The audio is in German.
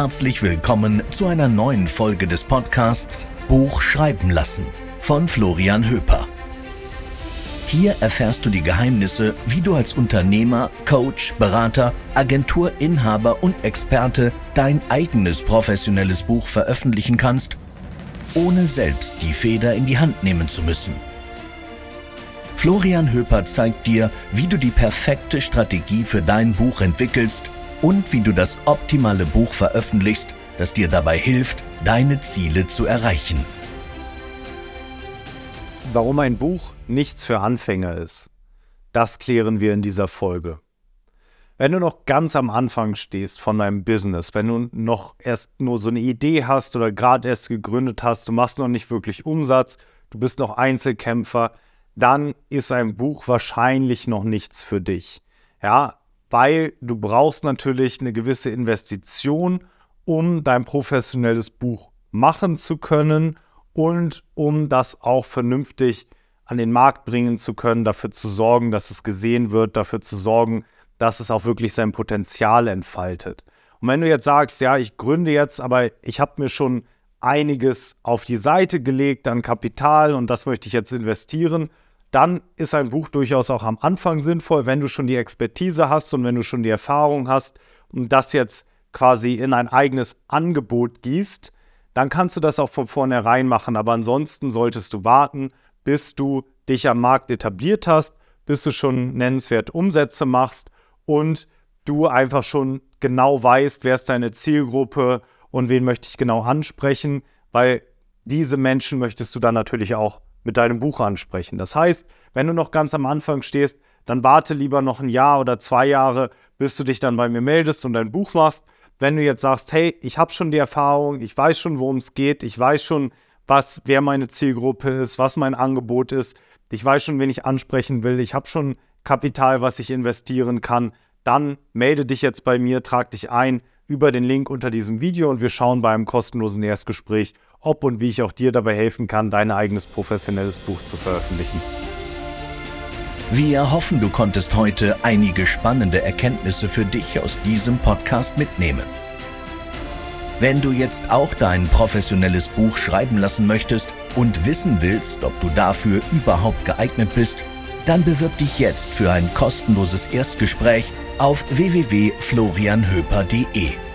Herzlich willkommen zu einer neuen Folge des Podcasts Buch schreiben lassen von Florian Höper. Hier erfährst du die Geheimnisse, wie du als Unternehmer, Coach, Berater, Agenturinhaber und Experte dein eigenes professionelles Buch veröffentlichen kannst, ohne selbst die Feder in die Hand nehmen zu müssen. Florian Höper zeigt dir, wie du die perfekte Strategie für dein Buch entwickelst und wie du das optimale Buch veröffentlichst, das dir dabei hilft, deine Ziele zu erreichen. Warum ein Buch nichts für Anfänger ist, das klären wir in dieser Folge. Wenn du noch ganz am Anfang stehst von deinem Business, wenn du noch erst nur so eine Idee hast oder gerade erst gegründet hast, du machst noch nicht wirklich Umsatz, du bist noch Einzelkämpfer, dann ist ein Buch wahrscheinlich noch nichts für dich. Ja, weil du brauchst natürlich eine gewisse Investition, um dein professionelles Buch machen zu können und um das auch vernünftig an den Markt bringen zu können, dafür zu sorgen, dass es gesehen wird, dafür zu sorgen, dass es auch wirklich sein Potenzial entfaltet. Und wenn du jetzt sagst, ja, ich gründe jetzt, aber ich habe mir schon einiges auf die Seite gelegt an Kapital und das möchte ich jetzt investieren, dann ist ein Buch durchaus auch am Anfang sinnvoll, wenn du schon die Expertise hast und wenn du schon die Erfahrung hast und das jetzt quasi in ein eigenes Angebot gießt, dann kannst du das auch von vornherein machen. Aber ansonsten solltest du warten, bis du dich am Markt etabliert hast, bis du schon nennenswert Umsätze machst und du einfach schon genau weißt, wer ist deine Zielgruppe und wen möchte ich genau ansprechen, weil diese Menschen möchtest du dann natürlich auch mit deinem Buch ansprechen. Das heißt, wenn du noch ganz am Anfang stehst, dann warte lieber noch ein Jahr oder zwei Jahre, bis du dich dann bei mir meldest und dein Buch machst. Wenn du jetzt sagst, hey, ich habe schon die Erfahrung, ich weiß schon, worum es geht, ich weiß schon, was, wer meine Zielgruppe ist, was mein Angebot ist, ich weiß schon, wen ich ansprechen will, ich habe schon Kapital, was ich investieren kann, dann melde dich jetzt bei mir, trag dich ein über den Link unter diesem Video und wir schauen bei einem kostenlosen Erstgespräch, ob und wie ich auch dir dabei helfen kann, dein eigenes professionelles Buch zu veröffentlichen. Wir hoffen, du konntest heute einige spannende Erkenntnisse für dich aus diesem Podcast mitnehmen. Wenn du jetzt auch dein professionelles Buch schreiben lassen möchtest und wissen willst, ob du dafür überhaupt geeignet bist, dann bewirb dich jetzt für ein kostenloses Erstgespräch auf www.florianhöper.de.